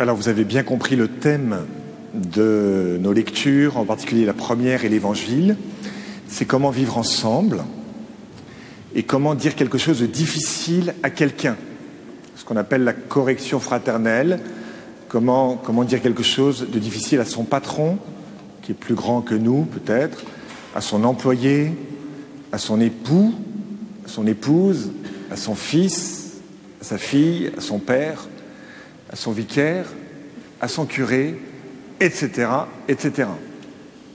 Alors vous avez bien compris le thème de nos lectures, en particulier la première et l'évangile, c'est comment vivre ensemble et comment dire quelque chose de difficile à quelqu'un, ce qu'on appelle la correction fraternelle, comment, dire quelque chose de difficile à son patron, qui est plus grand que nous peut-être, à son employé, à son époux, à son épouse, à son fils, à sa fille, à son père, à son vicaire, à son curé, etc., etc.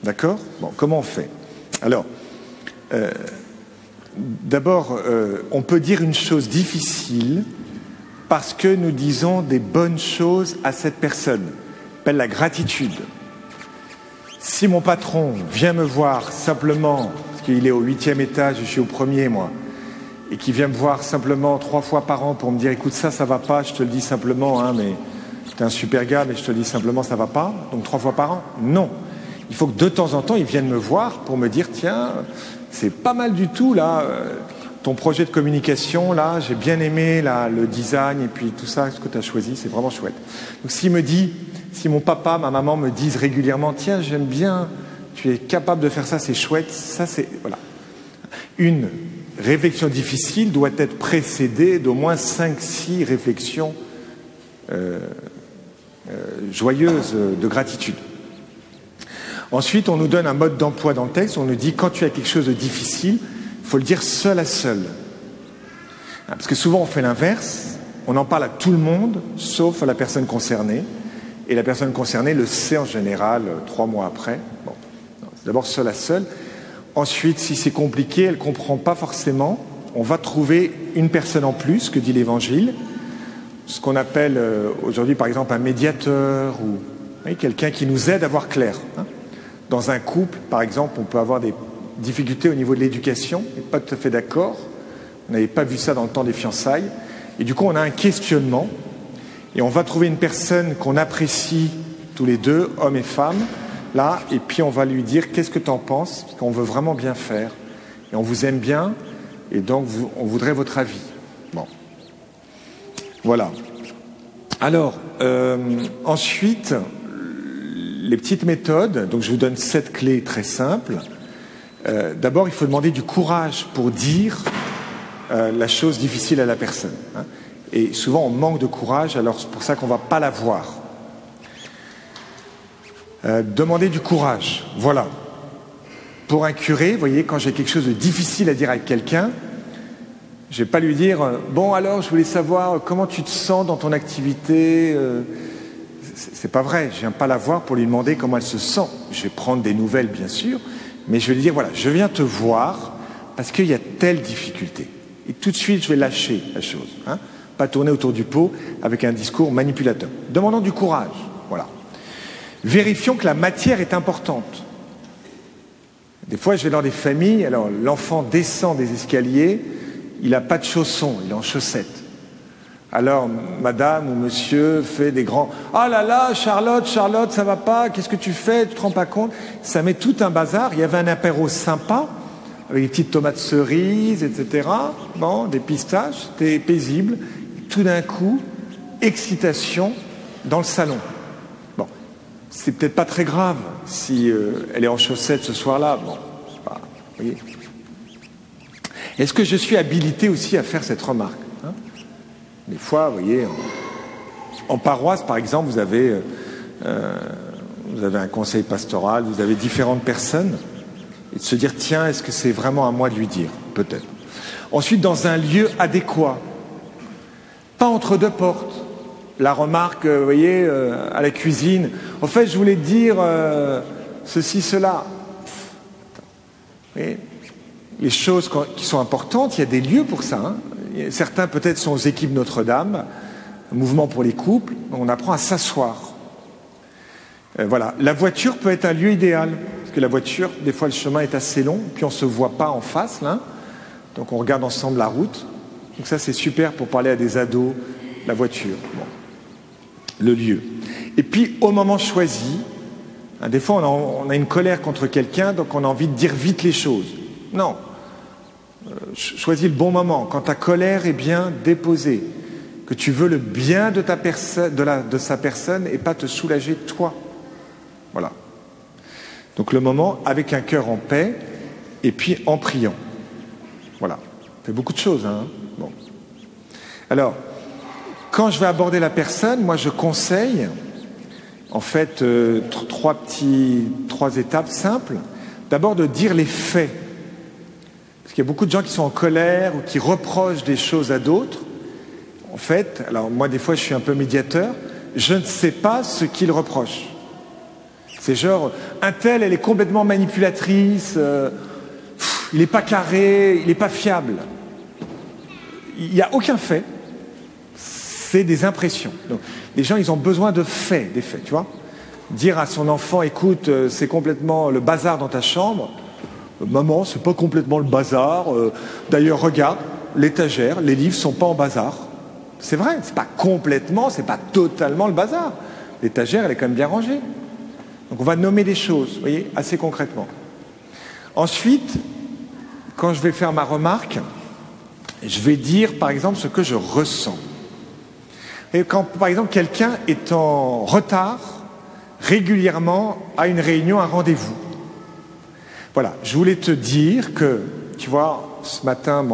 D'accord? Bon, comment on fait? Alors, euh, d'abord, euh, on peut dire une chose difficile parce que nous disons des bonnes choses à cette personne. Appelle la gratitude. Si mon patron vient me voir simplement, parce qu'il est au huitième étage, je suis au premier, moi, et qui vient me voir simplement trois fois par an pour me dire, écoute, ça, ça va pas, je te le dis simplement, hein, mais t'es un super gars, mais je te le dis simplement, ça va pas, donc trois fois par an? Non. Il faut que de temps en temps, ils viennent me voir pour me dire, tiens, c'est pas mal du tout, là, euh, ton projet de communication, là, j'ai bien aimé là, le design et puis tout ça, ce que tu as choisi, c'est vraiment chouette. Donc s'il me dit, si mon papa, ma maman me disent régulièrement, tiens, j'aime bien, tu es capable de faire ça, c'est chouette, ça c'est... Voilà. Une réflexion difficile doit être précédée d'au moins 5-6 réflexions euh, euh, joyeuses de gratitude. Ensuite, on nous donne un mode d'emploi dans le texte, on nous dit quand tu as quelque chose de difficile, il faut le dire seul à seul. Ah, parce que souvent on fait l'inverse, on en parle à tout le monde, sauf à la personne concernée, et la personne concernée le sait en général euh, trois mois après. Bon, d'abord seul à seul. Ensuite, si c'est compliqué, elle ne comprend pas forcément. On va trouver une personne en plus, que dit l'Évangile, ce qu'on appelle euh, aujourd'hui par exemple un médiateur ou quelqu'un qui nous aide à voir clair. Hein. Dans un couple, par exemple, on peut avoir des difficultés au niveau de l'éducation, pas tout à fait d'accord. On n'avait pas vu ça dans le temps des fiançailles. Et du coup, on a un questionnement. Et on va trouver une personne qu'on apprécie tous les deux, hommes et femmes, là, et puis on va lui dire qu'est-ce que tu en penses, qu'on veut vraiment bien faire. Et on vous aime bien, et donc on voudrait votre avis. Bon. Voilà. Alors, euh, ensuite, les petites méthodes. Donc, je vous donne sept clés très simples. Euh, d'abord, il faut demander du courage pour dire euh, la chose difficile à la personne. Hein. Et souvent, on manque de courage, alors c'est pour ça qu'on ne va pas la voir. Euh, demander du courage, voilà. Pour un curé, vous voyez, quand j'ai quelque chose de difficile à dire à quelqu'un, je ne vais pas lui dire Bon, alors, je voulais savoir comment tu te sens dans ton activité. c'est pas vrai, je viens pas la voir pour lui demander comment elle se sent. Je vais prendre des nouvelles, bien sûr, mais je vais lui dire, voilà, je viens te voir parce qu'il y a telle difficulté. Et tout de suite, je vais lâcher la chose. Hein pas tourner autour du pot avec un discours manipulateur. Demandons du courage. Voilà. Vérifions que la matière est importante. Des fois, je vais dans des familles, alors l'enfant descend des escaliers, il n'a pas de chaussons, il est en chaussettes. Alors, madame ou monsieur fait des grands Ah là là, Charlotte, Charlotte, ça va pas, qu'est-ce que tu fais Tu te rends pas compte? Ça met tout un bazar. Il y avait un apéro sympa, avec des petites tomates cerises, etc. Bon, des pistaches, c'était paisible. Tout d'un coup, excitation dans le salon. C'est peut-être pas très grave si euh, elle est en chaussettes ce soir-là. Bon, pas, voyez. Est-ce que je suis habilité aussi à faire cette remarque des fois, vous voyez, en, paroisse, par exemple, vous avez, euh, euh, vous avez un conseil pastoral, vous avez différentes personnes, et de se dire, tiens, est-ce que c'est vraiment à moi de lui dire? Peut-être. Ensuite, dans un lieu adéquat, pas entre deux portes. La remarque, vous voyez, euh, à la cuisine, en fait, je voulais dire ceci, cela. les choses qui sont importantes, il y a des lieux pour ça. Hein. Certains peut-être sont aux équipes Notre-Dame, mouvement pour les couples, on apprend à s'asseoir. Euh, voilà, la voiture peut être un lieu idéal, parce que la voiture, des fois le chemin est assez long, puis on ne se voit pas en face, là, donc on regarde ensemble la route. Donc ça c'est super pour parler à des ados, la voiture, le lieu. Et puis au moment choisi, hein, des fois on a une colère contre quelqu'un, donc on a envie de dire vite les choses. Non, euh, choisis le bon moment, quand ta colère est bien déposée, que tu veux le bien de, ta de, de sa personne et pas te soulager toi. Voilà. Donc le moment avec un cœur en paix et puis en priant. Voilà. Fait beaucoup de choses. Hein bon. Alors, quand je vais aborder la personne, moi je conseille en fait euh, trois petits, trois étapes simples. D'abord de dire les faits. Parce qu'il y a beaucoup de gens qui sont en colère ou qui reprochent des choses à d'autres. En fait, alors moi des fois je suis un peu médiateur, je ne sais pas ce qu'ils reprochent. C'est genre, un tel, elle est complètement manipulatrice, euh, il n'est pas carré, il n'est pas fiable. Il n'y a aucun fait, c'est des impressions. Donc, les gens, ils ont besoin de faits, des faits, tu vois. Dire à son enfant, écoute, euh, c'est complètement le bazar dans ta chambre. Maman, c'est pas complètement le bazar. Euh, d'ailleurs, regarde, l'étagère, les livres sont pas en bazar. C'est vrai, c'est pas complètement, c'est pas totalement le bazar. L'étagère, elle est quand même bien rangée. Donc on va nommer les choses, vous voyez, assez concrètement. Ensuite, quand je vais faire ma remarque, je vais dire par exemple ce que je ressens. Et quand par exemple quelqu'un est en retard régulièrement à une réunion, un rendez-vous. Voilà, je voulais te dire que, tu vois, ce matin,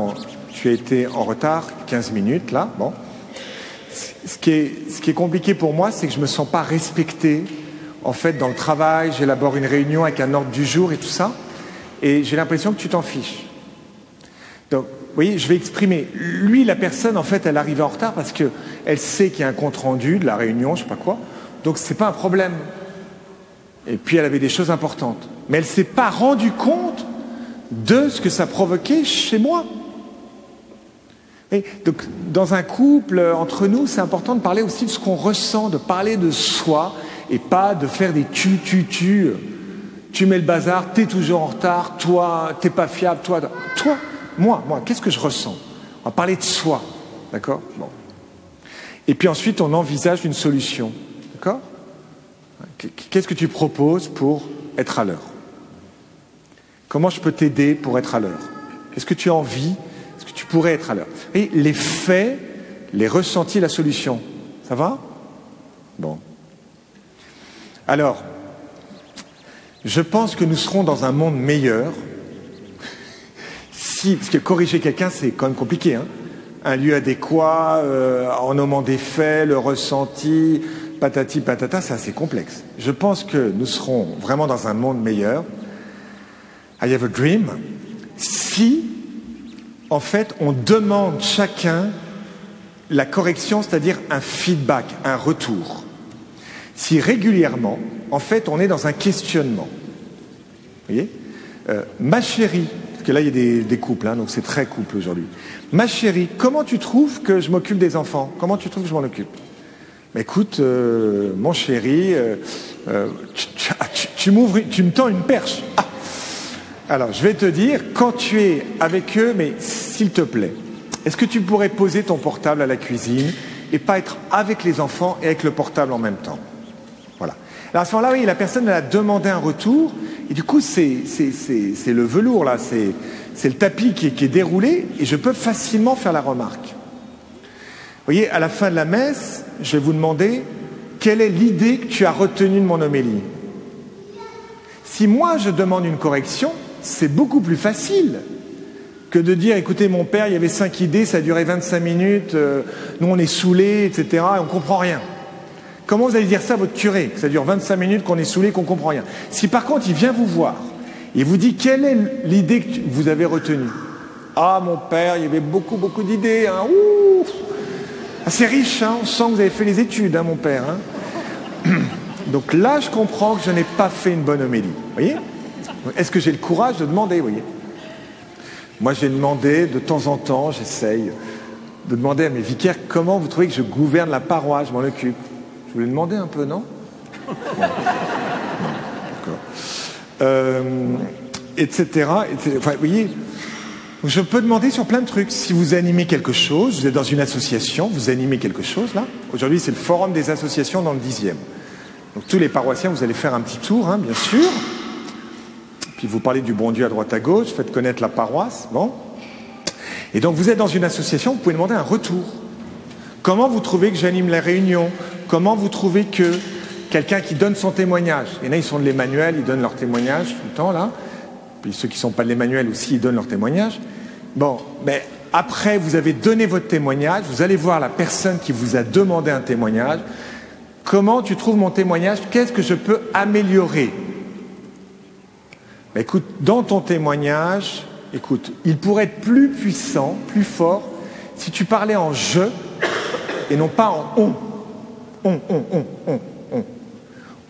tu as été en retard 15 minutes là, bon. Ce qui est, ce qui est compliqué pour moi, c'est que je ne me sens pas respecté en fait, dans le travail, j'élabore une réunion avec un ordre du jour et tout ça, et j'ai l'impression que tu t'en fiches. Donc, voyez, je vais exprimer. Lui, la personne, en fait, elle arrive en retard parce qu'elle sait qu'il y a un compte rendu de la réunion, je sais pas quoi. Donc, ce n'est pas un problème. Et puis, elle avait des choses importantes. Mais elle ne s'est pas rendue compte de ce que ça provoquait chez moi. Donc, dans un couple, entre nous, c'est important de parler aussi de ce qu'on ressent, de parler de soi, et pas de faire des tu, tu, tu. Tu mets le bazar, t'es toujours en retard, toi, t'es pas fiable, toi, toi, moi, moi, qu'est-ce que je ressens? On va parler de soi, d'accord? Bon. Et puis ensuite, on envisage une solution, d'accord? Qu'est-ce que tu proposes pour être à l'heure? Comment je peux t'aider pour être à l'heure? Est-ce que tu as envie? Est-ce que tu pourrais être à l'heure? Et les faits, les ressentis, la solution, ça va? Bon. Alors, je pense que nous serons dans un monde meilleur parce que corriger quelqu'un, c'est quand même compliqué. Hein un lieu adéquat, euh, en nommant des faits, le ressenti, patati patata, c'est assez complexe. Je pense que nous serons vraiment dans un monde meilleur. I have a dream. Si, en fait, on demande chacun la correction, c'est-à-dire un feedback, un retour si régulièrement, en fait, on est dans un questionnement. Vous voyez? Euh, Ma chérie, que là, il y a des, couples, hein, donc c'est très couple aujourd'hui. Ma chérie, comment tu trouves que je m'occupe des enfants? Comment tu trouves que je m'en occupe? Écoute, euh, mon chéri, euh, euh tu, tu, me tends une perche. Ah. Alors, je vais te dire, quand tu es avec eux, mais s'il te plaît, est-ce que tu pourrais poser ton portable à la cuisine et pas être avec les enfants et avec le portable en même temps? Alors à ce moment-là, oui, la personne elle a demandé un retour, et du coup, c'est le velours, là, c'est le tapis qui est, qui est, déroulé, et je peux facilement faire la remarque. Vous voyez, à la fin de la messe, je vais vous demander quelle est l'idée que tu as retenue de mon homélie? Si moi je demande une correction, c'est beaucoup plus facile que de dire écoutez mon père, il y avait cinq idées, ça a duré 25 minutes, euh, nous on est saoulés, etc. Et on comprend rien. Comment vous allez dire ça à votre curé Que ça dure 25 minutes, qu'on est saoulé, qu'on comprend rien? Si par contre il vient vous voir et vous dit quelle est l'idée que vous avez retenue? Ah mon père, il y avait beaucoup beaucoup d'idées. Hein. C'est riche, hein. on sent que vous avez fait les études, hein, mon père. Hein. Donc là, je comprends que je n'ai pas fait une bonne homélie. voyez? Est-ce que j'ai le courage de demander voyez? Moi, j'ai demandé de temps en temps, j'essaye de demander à mes vicaires comment vous trouvez que je gouverne la paroisse, je m'en occupe. Vous voulez demander un peu, non, euh, etc. Enfin, vous voyez, je peux demander sur plein de trucs. Si vous animez quelque chose, vous êtes dans une association, vous animez quelque chose là. Aujourd'hui, c'est le forum des associations dans le dixième. Donc tous les paroissiens, vous allez faire un petit tour, hein, bien sûr. Puis vous parlez du bon Dieu à droite à gauche, faites connaître la paroisse, bon. Et donc vous êtes dans une association, vous pouvez demander un retour. Comment vous trouvez que j'anime la réunion? Comment vous trouvez que quelqu'un qui donne son témoignage, il y en a, ils sont de l'Emmanuel, ils donnent leur témoignage tout le temps là, puis ceux qui ne sont pas de l'Emmanuel aussi, ils donnent leur témoignage. Bon, mais après, vous avez donné votre témoignage, vous allez voir la personne qui vous a demandé un témoignage. Comment tu trouves mon témoignage? Qu'est-ce que je peux améliorer? Ben, Écoute, dans ton témoignage, écoute, il pourrait être plus puissant, plus fort, si tu parlais en je et non pas en on. On, on, on, on, on.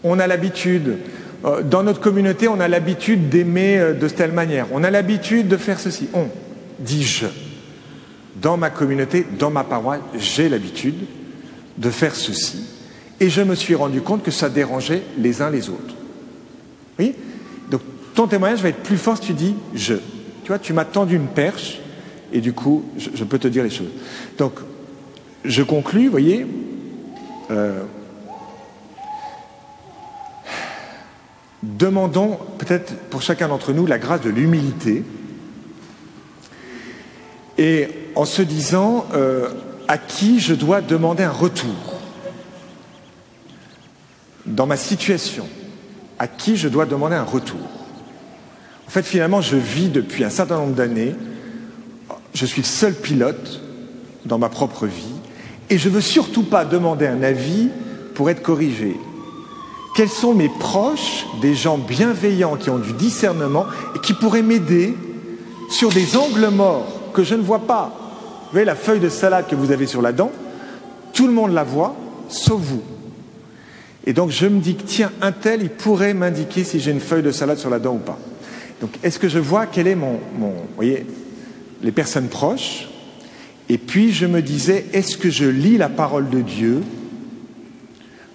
On a l'habitude, euh, dans notre communauté, on a l'habitude d'aimer euh, de telle manière. On a l'habitude de faire ceci. On, dit je. Dans ma communauté, dans ma paroisse, j'ai l'habitude de faire ceci. Et je me suis rendu compte que ça dérangeait les uns les autres. Oui? Donc ton témoignage va être plus fort si tu dis je. Tu vois, tu m'as tendu une perche et du coup, je, peux te dire les choses. Donc, je conclus, vous voyez. Euh, demandons peut-être pour chacun d'entre nous la grâce de l'humilité et en se disant euh, à qui je dois demander un retour dans ma situation, à qui je dois demander un retour. En fait, finalement, je vis depuis un certain nombre d'années, je suis le seul pilote dans ma propre vie, et je ne veux surtout pas demander un avis pour être corrigé. Quels sont mes proches, des gens bienveillants qui ont du discernement et qui pourraient m'aider sur des angles morts que je ne vois pas? Vous voyez la feuille de salade que vous avez sur la dent? Tout le monde la voit, sauf vous. Et donc je me dis que tiens, un tel, il pourrait m'indiquer si j'ai une feuille de salade sur la dent ou pas. Donc est-ce que je vois quel est mon, mon vous voyez, les personnes proches Et puis je me disais, est-ce que je lis la parole de Dieu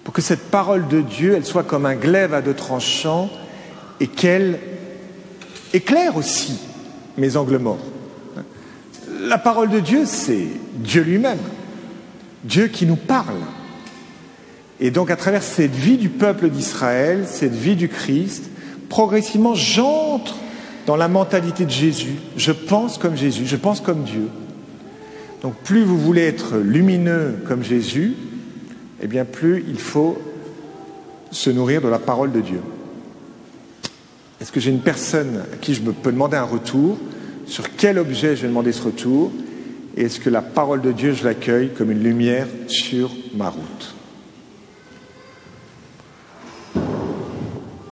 pour que cette parole de Dieu, elle soit comme un glaive à deux tranchants et qu'elle éclaire aussi mes angles morts? La parole de Dieu, c'est Dieu lui-même, Dieu qui nous parle. Et donc à travers cette vie du peuple d'Israël, cette vie du Christ, progressivement j'entre dans la mentalité de Jésus. Je pense comme Jésus, je pense comme Dieu. Donc plus vous voulez être lumineux comme Jésus, eh bien plus il faut se nourrir de la parole de Dieu. Est-ce que j'ai une personne à qui je peux demander un retour Sur quel objet je vais demander ce retour Et est-ce que la parole de Dieu, je l'accueille comme une lumière sur ma route?